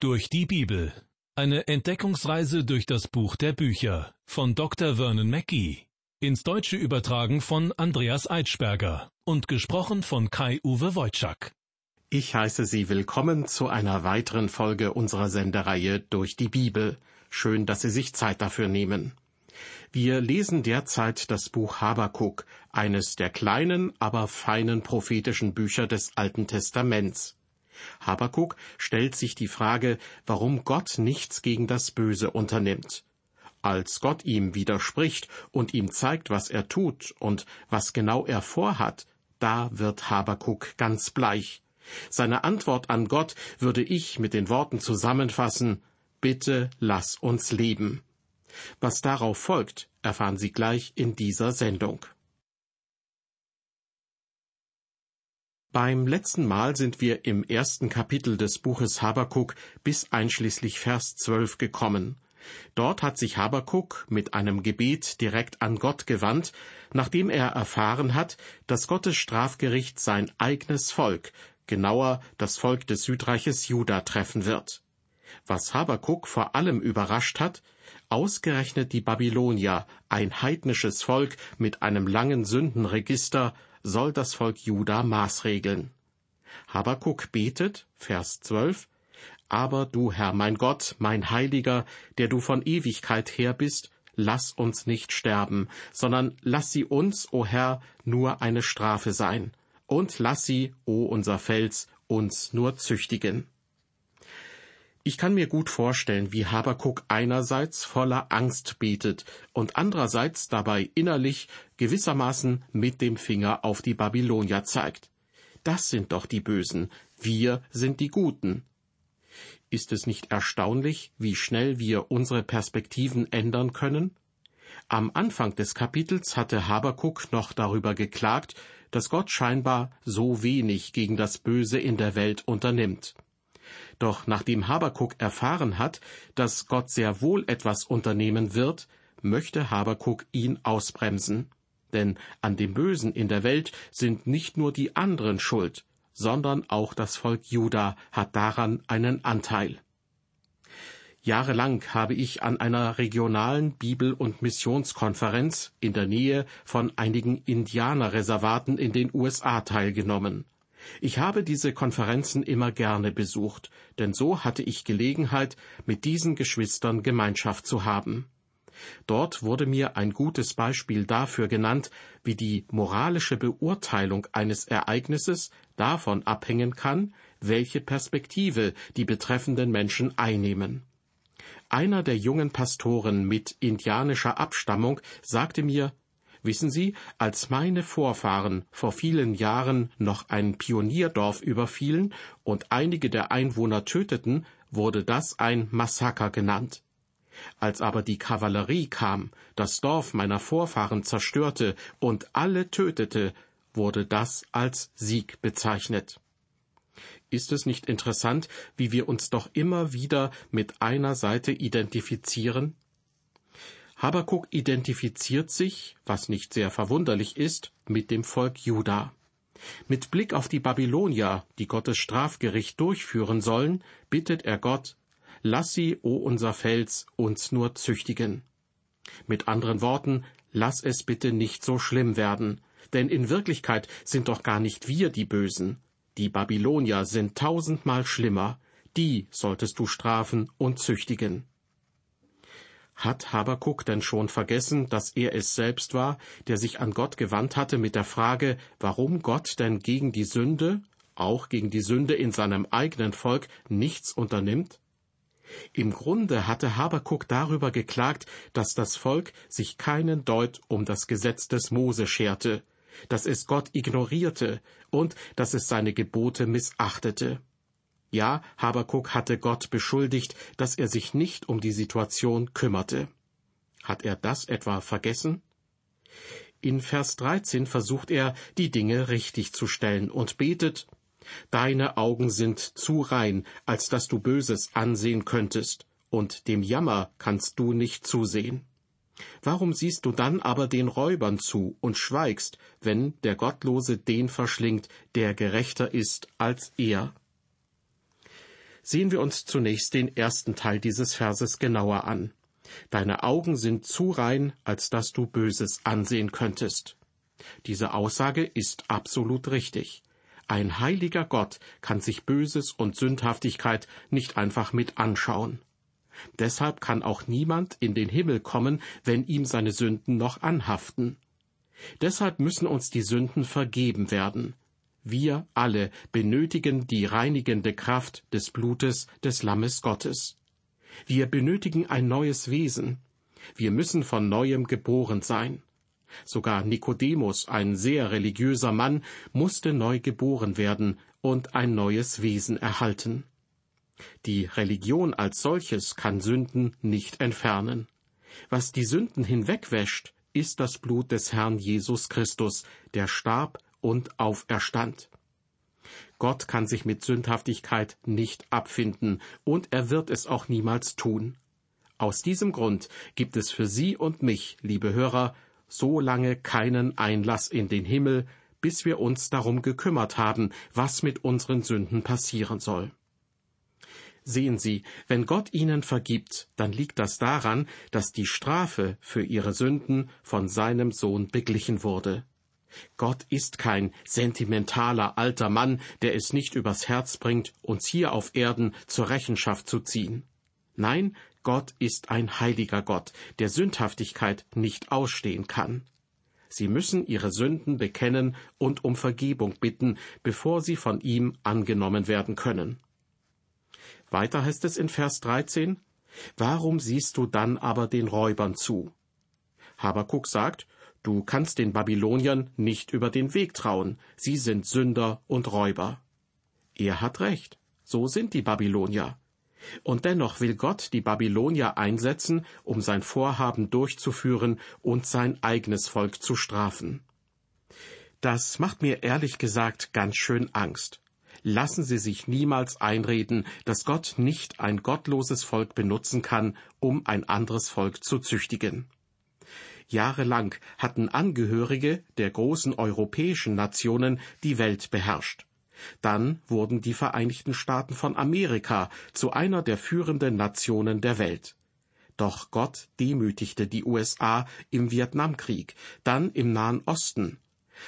Durch die Bibel. Eine Entdeckungsreise durch das Buch der Bücher von Dr. Vernon Mackey. Ins Deutsche übertragen von Andreas Eitschberger und gesprochen von Kai-Uwe Wojczak. Ich heiße Sie willkommen zu einer weiteren Folge unserer Sendereihe Durch die Bibel. Schön, dass Sie sich Zeit dafür nehmen. Wir lesen derzeit das Buch Habakuk, eines der kleinen, aber feinen prophetischen Bücher des Alten Testaments. Habakuk stellt sich die Frage, warum Gott nichts gegen das Böse unternimmt. Als Gott ihm widerspricht und ihm zeigt, was er tut und was genau er vorhat, da wird Habakuk ganz bleich. Seine Antwort an Gott würde ich mit den Worten zusammenfassen Bitte lass uns leben. Was darauf folgt, erfahren Sie gleich in dieser Sendung. Beim letzten Mal sind wir im ersten Kapitel des Buches Habakuk bis einschließlich Vers 12 gekommen. Dort hat sich Habakuk mit einem Gebet direkt an Gott gewandt, nachdem er erfahren hat, dass Gottes Strafgericht sein eigenes Volk, genauer das Volk des Südreiches Juda treffen wird. Was Habakuk vor allem überrascht hat, ausgerechnet die Babylonier, ein heidnisches Volk mit einem langen Sündenregister, soll das Volk Juda maßregeln. Habakuk betet, Vers 12, Aber du, Herr, mein Gott, mein Heiliger, der du von Ewigkeit her bist, lass uns nicht sterben, sondern lass sie uns, o Herr, nur eine Strafe sein, und lass sie, o unser Fels, uns nur züchtigen. Ich kann mir gut vorstellen, wie Habakuk einerseits voller Angst betet und andererseits dabei innerlich gewissermaßen mit dem Finger auf die Babylonier zeigt. Das sind doch die Bösen, wir sind die Guten. Ist es nicht erstaunlich, wie schnell wir unsere Perspektiven ändern können? Am Anfang des Kapitels hatte Habakuk noch darüber geklagt, dass Gott scheinbar so wenig gegen das Böse in der Welt unternimmt. Doch nachdem Habakuk erfahren hat, dass Gott sehr wohl etwas unternehmen wird, möchte Habakuk ihn ausbremsen. Denn an dem Bösen in der Welt sind nicht nur die anderen schuld, sondern auch das Volk Juda hat daran einen Anteil. Jahrelang habe ich an einer regionalen Bibel- und Missionskonferenz in der Nähe von einigen Indianerreservaten in den USA teilgenommen. Ich habe diese Konferenzen immer gerne besucht, denn so hatte ich Gelegenheit, mit diesen Geschwistern Gemeinschaft zu haben. Dort wurde mir ein gutes Beispiel dafür genannt, wie die moralische Beurteilung eines Ereignisses davon abhängen kann, welche Perspektive die betreffenden Menschen einnehmen. Einer der jungen Pastoren mit indianischer Abstammung sagte mir, Wissen Sie, als meine Vorfahren vor vielen Jahren noch ein Pionierdorf überfielen und einige der Einwohner töteten, wurde das ein Massaker genannt. Als aber die Kavallerie kam, das Dorf meiner Vorfahren zerstörte und alle tötete, wurde das als Sieg bezeichnet. Ist es nicht interessant, wie wir uns doch immer wieder mit einer Seite identifizieren? Habakuk identifiziert sich, was nicht sehr verwunderlich ist, mit dem Volk Juda. Mit Blick auf die Babylonier, die Gottes Strafgericht durchführen sollen, bittet er Gott, lass sie, o unser Fels, uns nur züchtigen. Mit anderen Worten, lass es bitte nicht so schlimm werden, denn in Wirklichkeit sind doch gar nicht wir die Bösen. Die Babylonier sind tausendmal schlimmer, die solltest du strafen und züchtigen. Hat Habakuk denn schon vergessen, dass er es selbst war, der sich an Gott gewandt hatte mit der Frage, warum Gott denn gegen die Sünde, auch gegen die Sünde in seinem eigenen Volk, nichts unternimmt? Im Grunde hatte Habakuk darüber geklagt, dass das Volk sich keinen Deut um das Gesetz des Mose scherte, dass es Gott ignorierte und dass es seine Gebote missachtete. Ja, Habakuk hatte Gott beschuldigt, dass er sich nicht um die Situation kümmerte. Hat er das etwa vergessen? In Vers 13 versucht er, die Dinge richtig zu stellen und betet, Deine Augen sind zu rein, als dass du Böses ansehen könntest, und dem Jammer kannst du nicht zusehen. Warum siehst du dann aber den Räubern zu und schweigst, wenn der Gottlose den verschlingt, der gerechter ist als er? Sehen wir uns zunächst den ersten Teil dieses Verses genauer an. Deine Augen sind zu rein, als dass du Böses ansehen könntest. Diese Aussage ist absolut richtig. Ein heiliger Gott kann sich Böses und Sündhaftigkeit nicht einfach mit anschauen. Deshalb kann auch niemand in den Himmel kommen, wenn ihm seine Sünden noch anhaften. Deshalb müssen uns die Sünden vergeben werden. Wir alle benötigen die reinigende Kraft des Blutes des Lammes Gottes. Wir benötigen ein neues Wesen. Wir müssen von neuem geboren sein. Sogar Nikodemus, ein sehr religiöser Mann, musste neu geboren werden und ein neues Wesen erhalten. Die Religion als solches kann Sünden nicht entfernen. Was die Sünden hinwegwäscht, ist das Blut des Herrn Jesus Christus, der starb und auferstand. Gott kann sich mit Sündhaftigkeit nicht abfinden, und er wird es auch niemals tun. Aus diesem Grund gibt es für Sie und mich, liebe Hörer, so lange keinen Einlass in den Himmel, bis wir uns darum gekümmert haben, was mit unseren Sünden passieren soll. Sehen Sie, wenn Gott Ihnen vergibt, dann liegt das daran, dass die Strafe für Ihre Sünden von seinem Sohn beglichen wurde. Gott ist kein sentimentaler alter Mann, der es nicht übers Herz bringt, uns hier auf Erden zur Rechenschaft zu ziehen. Nein, Gott ist ein heiliger Gott, der Sündhaftigkeit nicht ausstehen kann. Sie müssen ihre Sünden bekennen und um Vergebung bitten, bevor sie von ihm angenommen werden können. Weiter heißt es in Vers 13, Warum siehst du dann aber den Räubern zu? Habakuk sagt, Du kannst den Babyloniern nicht über den Weg trauen, sie sind Sünder und Räuber. Er hat recht, so sind die Babylonier. Und dennoch will Gott die Babylonier einsetzen, um sein Vorhaben durchzuführen und sein eigenes Volk zu strafen. Das macht mir ehrlich gesagt ganz schön Angst lassen Sie sich niemals einreden, dass Gott nicht ein gottloses Volk benutzen kann, um ein anderes Volk zu züchtigen. Jahrelang hatten Angehörige der großen europäischen Nationen die Welt beherrscht. Dann wurden die Vereinigten Staaten von Amerika zu einer der führenden Nationen der Welt. Doch Gott demütigte die USA im Vietnamkrieg, dann im Nahen Osten,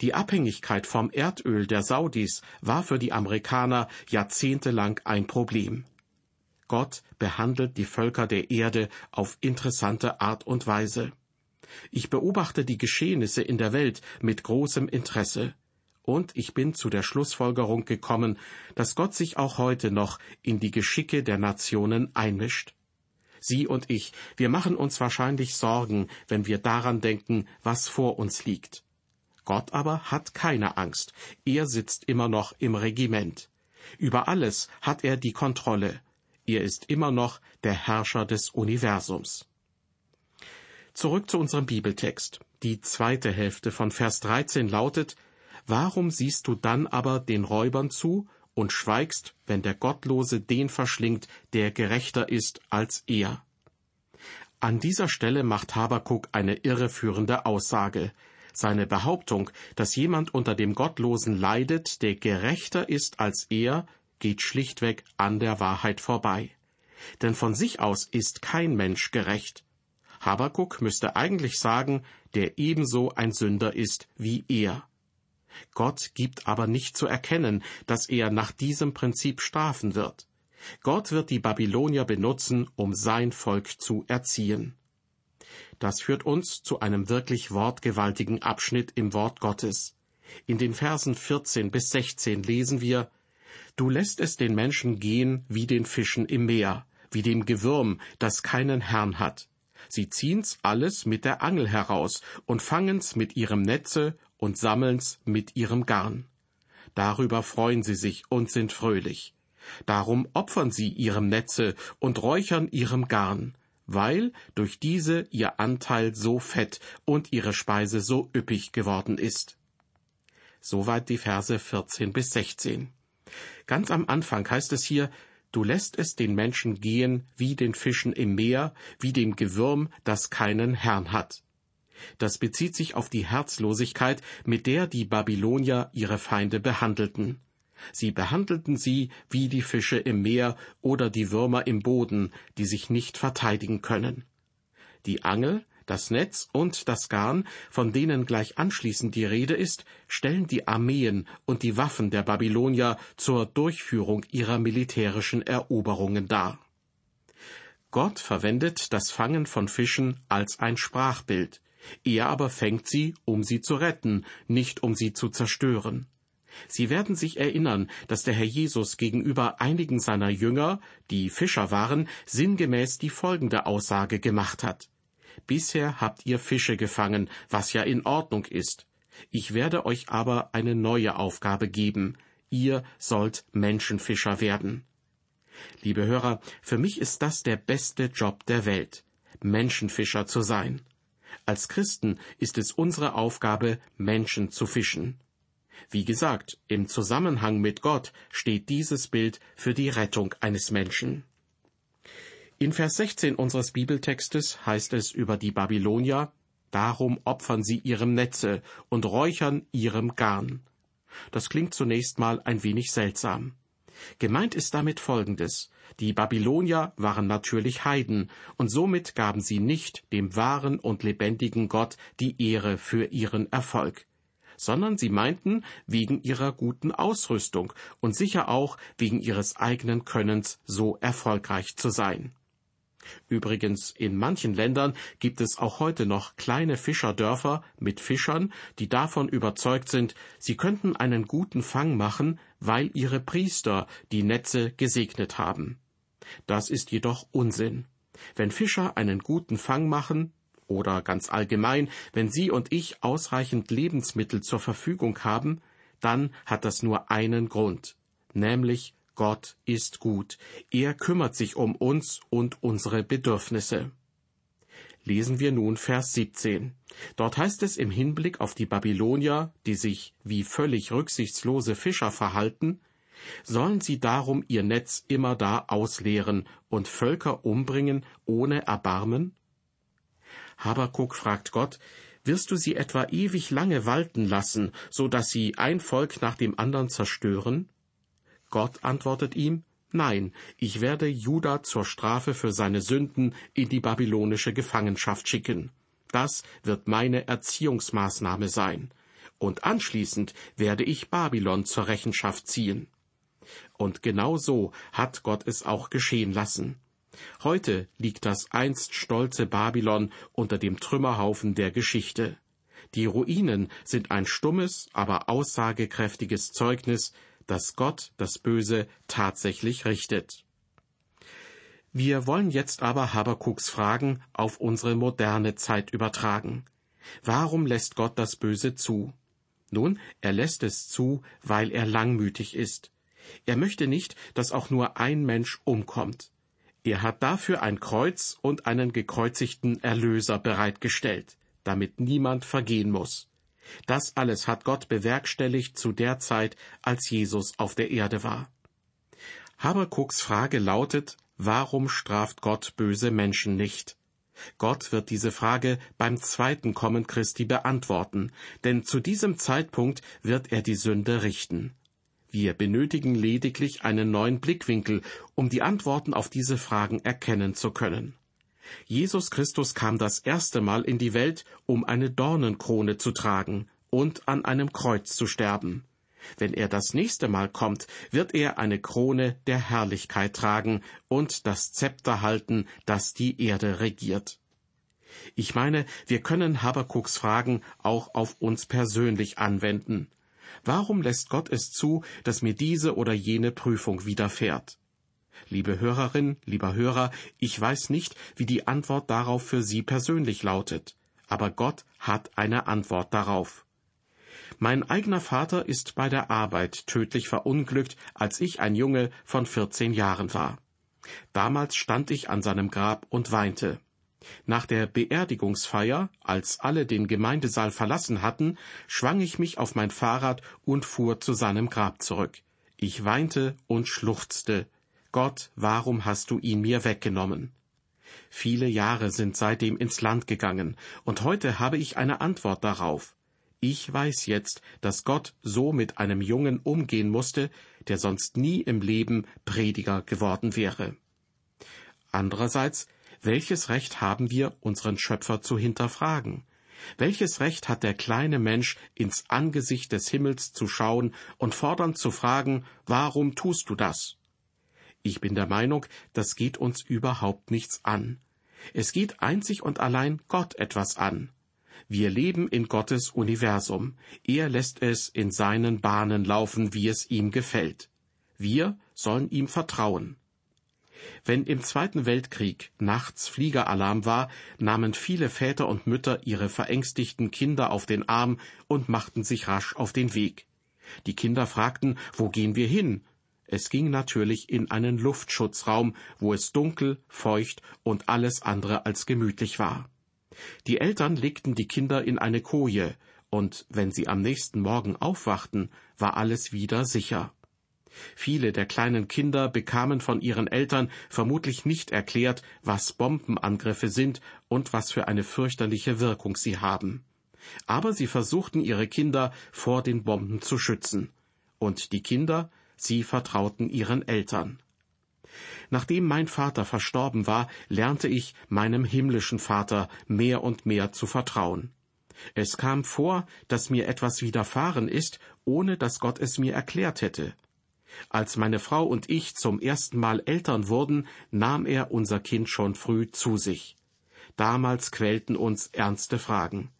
die Abhängigkeit vom Erdöl der Saudis war für die Amerikaner jahrzehntelang ein Problem. Gott behandelt die Völker der Erde auf interessante Art und Weise. Ich beobachte die Geschehnisse in der Welt mit großem Interesse, und ich bin zu der Schlussfolgerung gekommen, dass Gott sich auch heute noch in die Geschicke der Nationen einmischt. Sie und ich, wir machen uns wahrscheinlich Sorgen, wenn wir daran denken, was vor uns liegt. Gott aber hat keine Angst. Er sitzt immer noch im Regiment. Über alles hat er die Kontrolle. Er ist immer noch der Herrscher des Universums. Zurück zu unserem Bibeltext. Die zweite Hälfte von Vers 13 lautet, Warum siehst du dann aber den Räubern zu und schweigst, wenn der Gottlose den verschlingt, der gerechter ist als er? An dieser Stelle macht Habakuk eine irreführende Aussage. Seine Behauptung, dass jemand unter dem Gottlosen leidet, der gerechter ist als er, geht schlichtweg an der Wahrheit vorbei. Denn von sich aus ist kein Mensch gerecht. Habakuk müsste eigentlich sagen, der ebenso ein Sünder ist wie er. Gott gibt aber nicht zu erkennen, dass er nach diesem Prinzip strafen wird. Gott wird die Babylonier benutzen, um sein Volk zu erziehen. Das führt uns zu einem wirklich wortgewaltigen Abschnitt im Wort Gottes. In den Versen 14 bis 16 lesen wir, Du lässt es den Menschen gehen wie den Fischen im Meer, wie dem Gewürm, das keinen Herrn hat. Sie ziehen's alles mit der Angel heraus und fangen's mit ihrem Netze und sammeln's mit ihrem Garn. Darüber freuen sie sich und sind fröhlich. Darum opfern sie ihrem Netze und räuchern ihrem Garn, weil durch diese ihr Anteil so fett und ihre Speise so üppig geworden ist. Soweit die Verse 14 bis 16. Ganz am Anfang heißt es hier, Du lässt es den Menschen gehen wie den Fischen im Meer, wie dem Gewürm, das keinen Herrn hat. Das bezieht sich auf die Herzlosigkeit, mit der die Babylonier ihre Feinde behandelten. Sie behandelten sie wie die Fische im Meer oder die Würmer im Boden, die sich nicht verteidigen können. Die Angel, das Netz und das Garn, von denen gleich anschließend die Rede ist, stellen die Armeen und die Waffen der Babylonier zur Durchführung ihrer militärischen Eroberungen dar. Gott verwendet das Fangen von Fischen als ein Sprachbild, er aber fängt sie, um sie zu retten, nicht um sie zu zerstören. Sie werden sich erinnern, dass der Herr Jesus gegenüber einigen seiner Jünger, die Fischer waren, sinngemäß die folgende Aussage gemacht hat. Bisher habt ihr Fische gefangen, was ja in Ordnung ist. Ich werde euch aber eine neue Aufgabe geben. Ihr sollt Menschenfischer werden. Liebe Hörer, für mich ist das der beste Job der Welt, Menschenfischer zu sein. Als Christen ist es unsere Aufgabe, Menschen zu fischen. Wie gesagt, im Zusammenhang mit Gott steht dieses Bild für die Rettung eines Menschen. In Vers 16 unseres Bibeltextes heißt es über die Babylonier, Darum opfern sie ihrem Netze und räuchern ihrem Garn. Das klingt zunächst mal ein wenig seltsam. Gemeint ist damit Folgendes. Die Babylonier waren natürlich Heiden, und somit gaben sie nicht dem wahren und lebendigen Gott die Ehre für ihren Erfolg sondern sie meinten wegen ihrer guten Ausrüstung und sicher auch wegen ihres eigenen Könnens so erfolgreich zu sein. Übrigens, in manchen Ländern gibt es auch heute noch kleine Fischerdörfer mit Fischern, die davon überzeugt sind, sie könnten einen guten Fang machen, weil ihre Priester die Netze gesegnet haben. Das ist jedoch Unsinn. Wenn Fischer einen guten Fang machen, oder ganz allgemein, wenn Sie und ich ausreichend Lebensmittel zur Verfügung haben, dann hat das nur einen Grund, nämlich Gott ist gut. Er kümmert sich um uns und unsere Bedürfnisse. Lesen wir nun Vers 17. Dort heißt es im Hinblick auf die Babylonier, die sich wie völlig rücksichtslose Fischer verhalten, sollen sie darum ihr Netz immer da ausleeren und Völker umbringen ohne Erbarmen? Habakuk fragt Gott, wirst du sie etwa ewig lange walten lassen, so dass sie ein Volk nach dem anderen zerstören? Gott antwortet ihm, Nein, ich werde Juda zur Strafe für seine Sünden in die babylonische Gefangenschaft schicken. Das wird meine Erziehungsmaßnahme sein. Und anschließend werde ich Babylon zur Rechenschaft ziehen. Und genau so hat Gott es auch geschehen lassen. Heute liegt das einst stolze Babylon unter dem Trümmerhaufen der Geschichte. Die Ruinen sind ein stummes, aber aussagekräftiges Zeugnis, dass Gott das Böse tatsächlich richtet. Wir wollen jetzt aber Habakuks Fragen auf unsere moderne Zeit übertragen. Warum lässt Gott das Böse zu? Nun, er lässt es zu, weil er langmütig ist. Er möchte nicht, dass auch nur ein Mensch umkommt. Er hat dafür ein Kreuz und einen gekreuzigten Erlöser bereitgestellt, damit niemand vergehen muss. Das alles hat Gott bewerkstelligt zu der Zeit, als Jesus auf der Erde war. Habakuks Frage lautet, warum straft Gott böse Menschen nicht? Gott wird diese Frage beim zweiten Kommen Christi beantworten, denn zu diesem Zeitpunkt wird er die Sünde richten. Wir benötigen lediglich einen neuen Blickwinkel, um die Antworten auf diese Fragen erkennen zu können. Jesus Christus kam das erste Mal in die Welt, um eine Dornenkrone zu tragen und an einem Kreuz zu sterben. Wenn er das nächste Mal kommt, wird er eine Krone der Herrlichkeit tragen und das Zepter halten, das die Erde regiert. Ich meine, wir können Habakuks Fragen auch auf uns persönlich anwenden. Warum lässt Gott es zu, dass mir diese oder jene Prüfung widerfährt? Liebe Hörerin, lieber Hörer, ich weiß nicht, wie die Antwort darauf für Sie persönlich lautet, aber Gott hat eine Antwort darauf. Mein eigener Vater ist bei der Arbeit tödlich verunglückt, als ich ein Junge von vierzehn Jahren war. Damals stand ich an seinem Grab und weinte. Nach der Beerdigungsfeier, als alle den Gemeindesaal verlassen hatten, schwang ich mich auf mein Fahrrad und fuhr zu seinem Grab zurück. Ich weinte und schluchzte. Gott, warum hast du ihn mir weggenommen? Viele Jahre sind seitdem ins Land gegangen, und heute habe ich eine Antwort darauf. Ich weiß jetzt, dass Gott so mit einem Jungen umgehen musste, der sonst nie im Leben Prediger geworden wäre. Andererseits, welches Recht haben wir, unseren Schöpfer zu hinterfragen? Welches Recht hat der kleine Mensch, ins Angesicht des Himmels zu schauen und fordernd zu fragen, warum tust du das? Ich bin der Meinung, das geht uns überhaupt nichts an. Es geht einzig und allein Gott etwas an. Wir leben in Gottes Universum. Er lässt es in seinen Bahnen laufen, wie es ihm gefällt. Wir sollen ihm vertrauen. Wenn im Zweiten Weltkrieg nachts Fliegeralarm war, nahmen viele Väter und Mütter ihre verängstigten Kinder auf den Arm und machten sich rasch auf den Weg. Die Kinder fragten, wo gehen wir hin? Es ging natürlich in einen Luftschutzraum, wo es dunkel, feucht und alles andere als gemütlich war. Die Eltern legten die Kinder in eine Koje, und wenn sie am nächsten Morgen aufwachten, war alles wieder sicher. Viele der kleinen Kinder bekamen von ihren Eltern vermutlich nicht erklärt, was Bombenangriffe sind und was für eine fürchterliche Wirkung sie haben. Aber sie versuchten ihre Kinder vor den Bomben zu schützen. Und die Kinder, sie vertrauten ihren Eltern. Nachdem mein Vater verstorben war, lernte ich meinem himmlischen Vater mehr und mehr zu vertrauen. Es kam vor, dass mir etwas widerfahren ist, ohne dass Gott es mir erklärt hätte. Als meine Frau und ich zum ersten Mal Eltern wurden, nahm er unser Kind schon früh zu sich. Damals quälten uns ernste Fragen.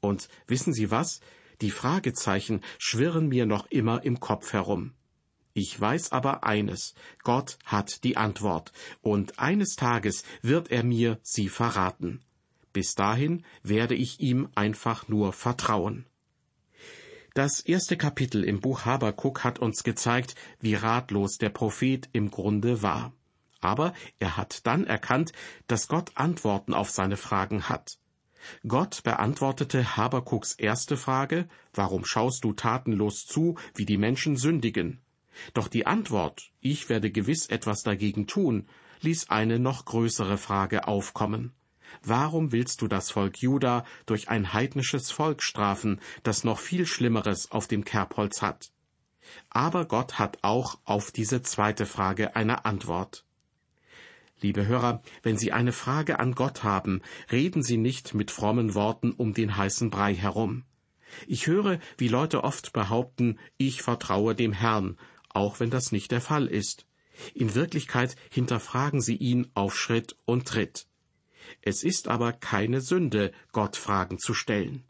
Und wissen Sie was? Die Fragezeichen schwirren mir noch immer im Kopf herum. Ich weiß aber eines, Gott hat die Antwort, und eines Tages wird er mir sie verraten. Bis dahin werde ich ihm einfach nur vertrauen. Das erste Kapitel im Buch Habakuk hat uns gezeigt, wie ratlos der Prophet im Grunde war. Aber er hat dann erkannt, dass Gott Antworten auf seine Fragen hat. Gott beantwortete Habakuks erste Frage, warum schaust du tatenlos zu, wie die Menschen sündigen? Doch die Antwort, ich werde gewiss etwas dagegen tun, ließ eine noch größere Frage aufkommen. Warum willst du das Volk Juda durch ein heidnisches Volk strafen, das noch viel Schlimmeres auf dem Kerbholz hat? Aber Gott hat auch auf diese zweite Frage eine Antwort. Liebe Hörer, wenn Sie eine Frage an Gott haben, reden Sie nicht mit frommen Worten um den heißen Brei herum. Ich höre, wie Leute oft behaupten, ich vertraue dem Herrn, auch wenn das nicht der Fall ist. In Wirklichkeit hinterfragen sie ihn auf Schritt und Tritt. Es ist aber keine Sünde, Gott Fragen zu stellen.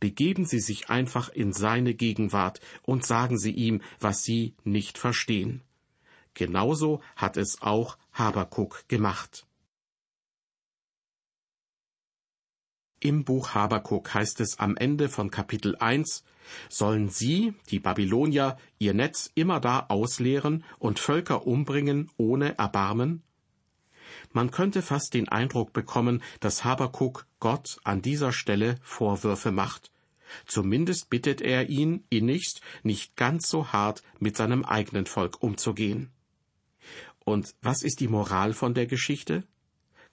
Begeben Sie sich einfach in seine Gegenwart und sagen Sie ihm, was Sie nicht verstehen. Genauso hat es auch Habakuk gemacht. Im Buch Habakuk heißt es am Ende von Kapitel 1, sollen sie, die Babylonier, ihr Netz immer da ausleeren und Völker umbringen ohne Erbarmen? Man könnte fast den Eindruck bekommen, dass Habakuk Gott an dieser Stelle Vorwürfe macht. Zumindest bittet er ihn innigst, nicht ganz so hart mit seinem eigenen Volk umzugehen. Und was ist die Moral von der Geschichte?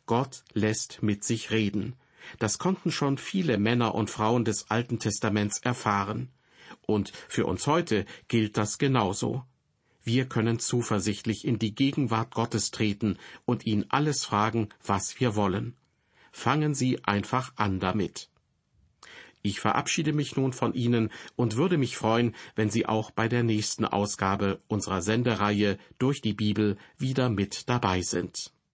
Gott lässt mit sich reden. Das konnten schon viele Männer und Frauen des Alten Testaments erfahren. Und für uns heute gilt das genauso. Wir können zuversichtlich in die Gegenwart Gottes treten und ihn alles fragen, was wir wollen. Fangen Sie einfach an damit. Ich verabschiede mich nun von Ihnen und würde mich freuen, wenn Sie auch bei der nächsten Ausgabe unserer Sendereihe durch die Bibel wieder mit dabei sind.